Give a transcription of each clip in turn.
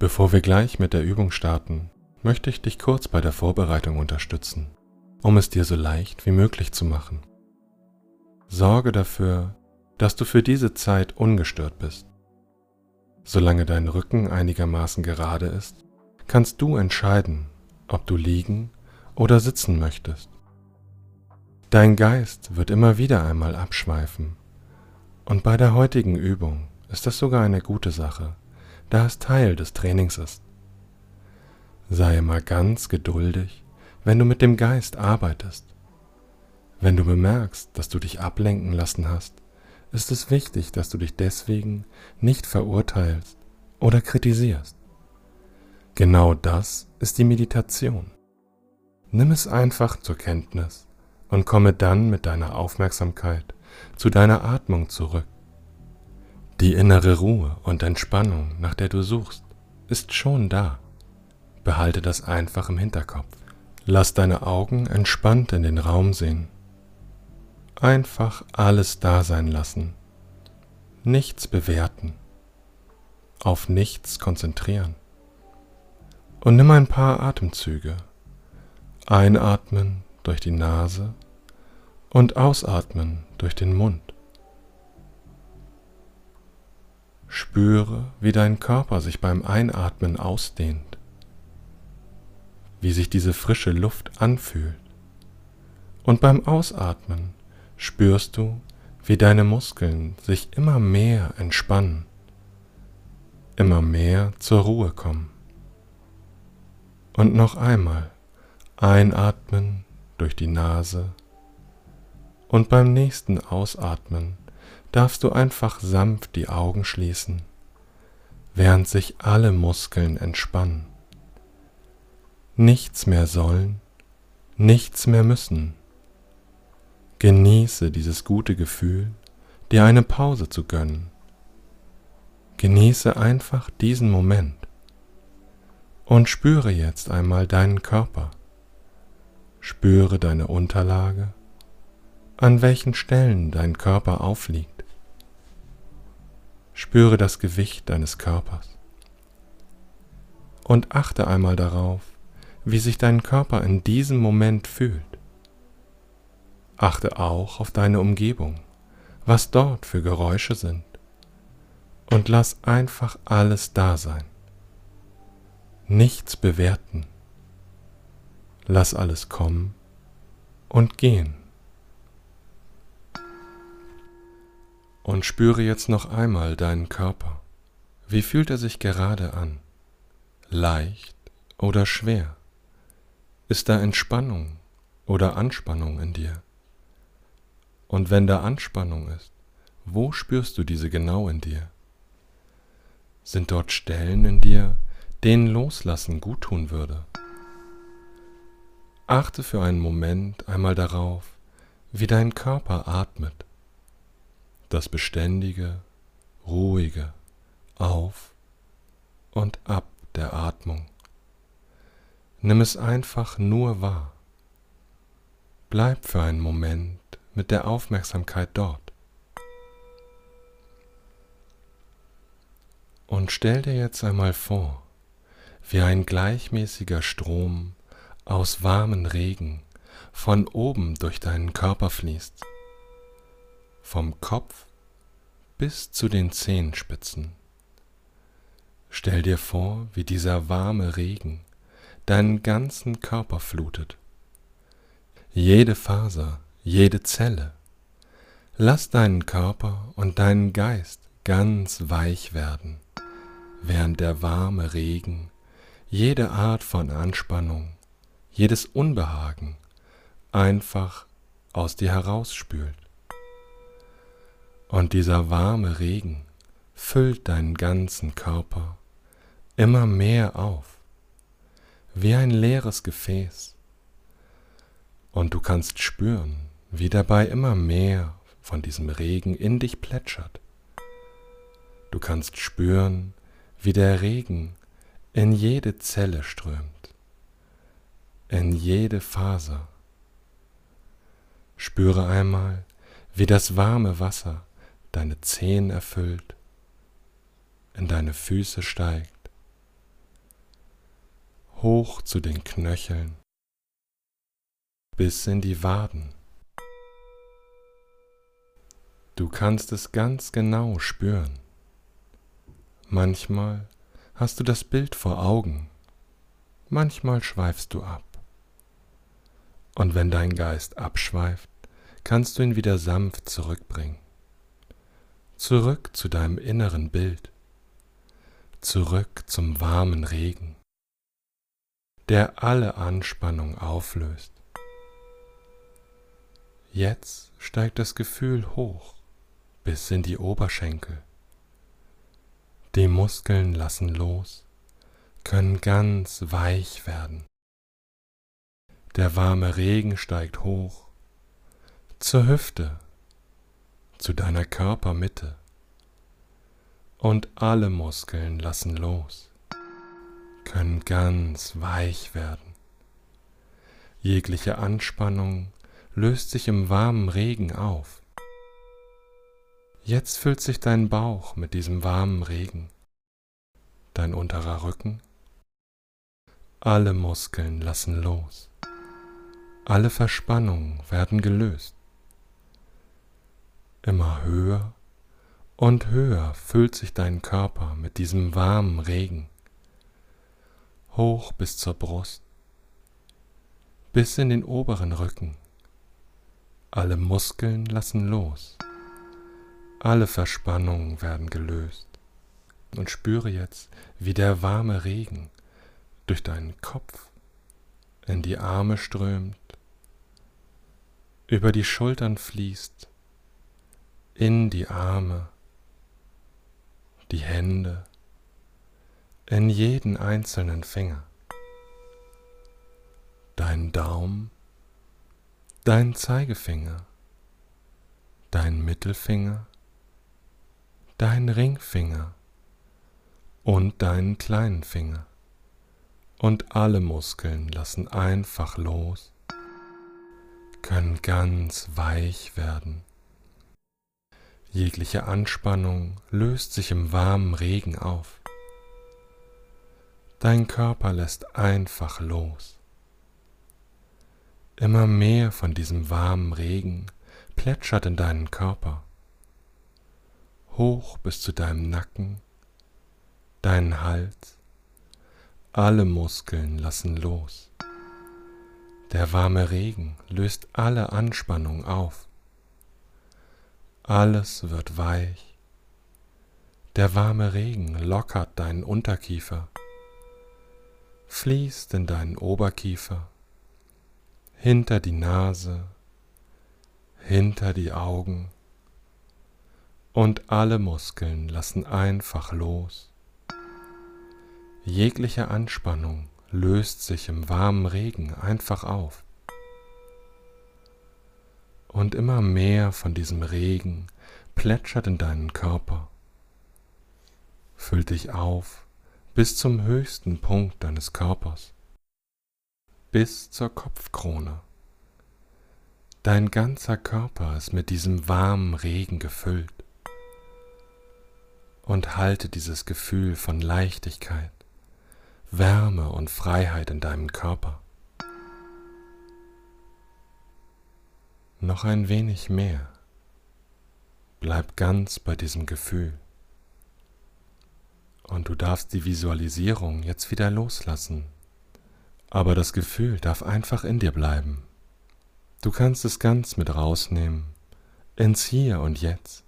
Bevor wir gleich mit der Übung starten, möchte ich dich kurz bei der Vorbereitung unterstützen, um es dir so leicht wie möglich zu machen. Sorge dafür, dass du für diese Zeit ungestört bist. Solange dein Rücken einigermaßen gerade ist, kannst du entscheiden, ob du liegen oder sitzen möchtest. Dein Geist wird immer wieder einmal abschweifen und bei der heutigen Übung ist das sogar eine gute Sache da es Teil des Trainings ist. Sei mal ganz geduldig, wenn du mit dem Geist arbeitest. Wenn du bemerkst, dass du dich ablenken lassen hast, ist es wichtig, dass du dich deswegen nicht verurteilst oder kritisierst. Genau das ist die Meditation. Nimm es einfach zur Kenntnis und komme dann mit deiner Aufmerksamkeit zu deiner Atmung zurück. Die innere Ruhe und Entspannung, nach der du suchst, ist schon da. Behalte das einfach im Hinterkopf. Lass deine Augen entspannt in den Raum sehen. Einfach alles da sein lassen. Nichts bewerten. Auf nichts konzentrieren. Und nimm ein paar Atemzüge. Einatmen durch die Nase und ausatmen durch den Mund. Spüre, wie dein Körper sich beim Einatmen ausdehnt, wie sich diese frische Luft anfühlt. Und beim Ausatmen spürst du, wie deine Muskeln sich immer mehr entspannen, immer mehr zur Ruhe kommen. Und noch einmal einatmen durch die Nase und beim nächsten Ausatmen darfst du einfach sanft die Augen schließen, während sich alle Muskeln entspannen. Nichts mehr sollen, nichts mehr müssen. Genieße dieses gute Gefühl, dir eine Pause zu gönnen. Genieße einfach diesen Moment und spüre jetzt einmal deinen Körper. Spüre deine Unterlage, an welchen Stellen dein Körper aufliegt. Spüre das Gewicht deines Körpers und achte einmal darauf, wie sich dein Körper in diesem Moment fühlt. Achte auch auf deine Umgebung, was dort für Geräusche sind und lass einfach alles da sein. Nichts bewerten. Lass alles kommen und gehen. Und spüre jetzt noch einmal deinen Körper. Wie fühlt er sich gerade an? Leicht oder schwer? Ist da Entspannung oder Anspannung in dir? Und wenn da Anspannung ist, wo spürst du diese genau in dir? Sind dort Stellen in dir, denen Loslassen guttun würde? Achte für einen Moment einmal darauf, wie dein Körper atmet das beständige, ruhige Auf und Ab der Atmung. Nimm es einfach nur wahr. Bleib für einen Moment mit der Aufmerksamkeit dort. Und stell dir jetzt einmal vor, wie ein gleichmäßiger Strom aus warmen Regen von oben durch deinen Körper fließt vom Kopf bis zu den Zehenspitzen. Stell dir vor, wie dieser warme Regen deinen ganzen Körper flutet. Jede Faser, jede Zelle. Lass deinen Körper und deinen Geist ganz weich werden, während der warme Regen jede Art von Anspannung, jedes Unbehagen einfach aus dir herausspült. Und dieser warme Regen füllt deinen ganzen Körper immer mehr auf, wie ein leeres Gefäß. Und du kannst spüren, wie dabei immer mehr von diesem Regen in dich plätschert. Du kannst spüren, wie der Regen in jede Zelle strömt, in jede Faser. Spüre einmal, wie das warme Wasser deine Zehen erfüllt, in deine Füße steigt hoch zu den Knöcheln, bis in die Waden. Du kannst es ganz genau spüren. Manchmal hast du das Bild vor Augen, manchmal schweifst du ab. Und wenn dein Geist abschweift, kannst du ihn wieder sanft zurückbringen. Zurück zu deinem inneren Bild, zurück zum warmen Regen, der alle Anspannung auflöst. Jetzt steigt das Gefühl hoch bis in die Oberschenkel. Die Muskeln lassen los, können ganz weich werden. Der warme Regen steigt hoch zur Hüfte, zu deiner Körpermitte und alle Muskeln lassen los, können ganz weich werden. Jegliche Anspannung löst sich im warmen Regen auf. Jetzt füllt sich dein Bauch mit diesem warmen Regen, dein unterer Rücken. Alle Muskeln lassen los, alle Verspannungen werden gelöst. Immer höher und höher füllt sich dein Körper mit diesem warmen Regen, hoch bis zur Brust, bis in den oberen Rücken. Alle Muskeln lassen los. Alle Verspannungen werden gelöst. Und spüre jetzt, wie der warme Regen durch deinen Kopf in die Arme strömt, über die Schultern fließt, in die Arme, die Hände, in jeden einzelnen Finger, dein Daumen, dein Zeigefinger, dein Mittelfinger, deinen Ringfinger und deinen kleinen Finger. Und alle Muskeln lassen einfach los, können ganz weich werden. Jegliche Anspannung löst sich im warmen Regen auf. Dein Körper lässt einfach los. Immer mehr von diesem warmen Regen plätschert in deinen Körper hoch bis zu deinem Nacken, deinen Hals, alle Muskeln lassen los. Der warme Regen löst alle Anspannung auf. Alles wird weich. Der warme Regen lockert deinen Unterkiefer, fließt in deinen Oberkiefer, hinter die Nase, hinter die Augen, und alle Muskeln lassen einfach los. Jegliche Anspannung löst sich im warmen Regen einfach auf. Und immer mehr von diesem Regen plätschert in deinen Körper, füllt dich auf bis zum höchsten Punkt deines Körpers, bis zur Kopfkrone. Dein ganzer Körper ist mit diesem warmen Regen gefüllt und halte dieses Gefühl von Leichtigkeit, Wärme und Freiheit in deinem Körper. Noch ein wenig mehr. Bleib ganz bei diesem Gefühl. Und du darfst die Visualisierung jetzt wieder loslassen. Aber das Gefühl darf einfach in dir bleiben. Du kannst es ganz mit rausnehmen, ins Hier und Jetzt.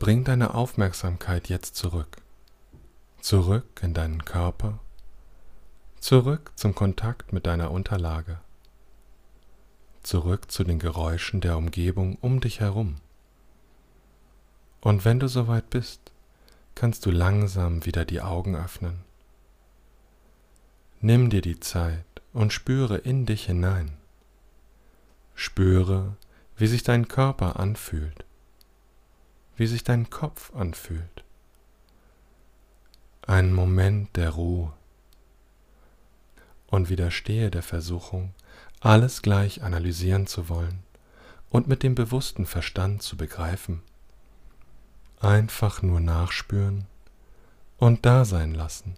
Bring deine Aufmerksamkeit jetzt zurück. Zurück in deinen Körper. Zurück zum Kontakt mit deiner Unterlage. Zurück zu den Geräuschen der Umgebung um dich herum. Und wenn du soweit bist, kannst du langsam wieder die Augen öffnen. Nimm dir die Zeit und spüre in dich hinein. Spüre, wie sich dein Körper anfühlt wie sich dein Kopf anfühlt. Ein Moment der Ruhe und widerstehe der Versuchung, alles gleich analysieren zu wollen und mit dem bewussten Verstand zu begreifen. Einfach nur nachspüren und da sein lassen.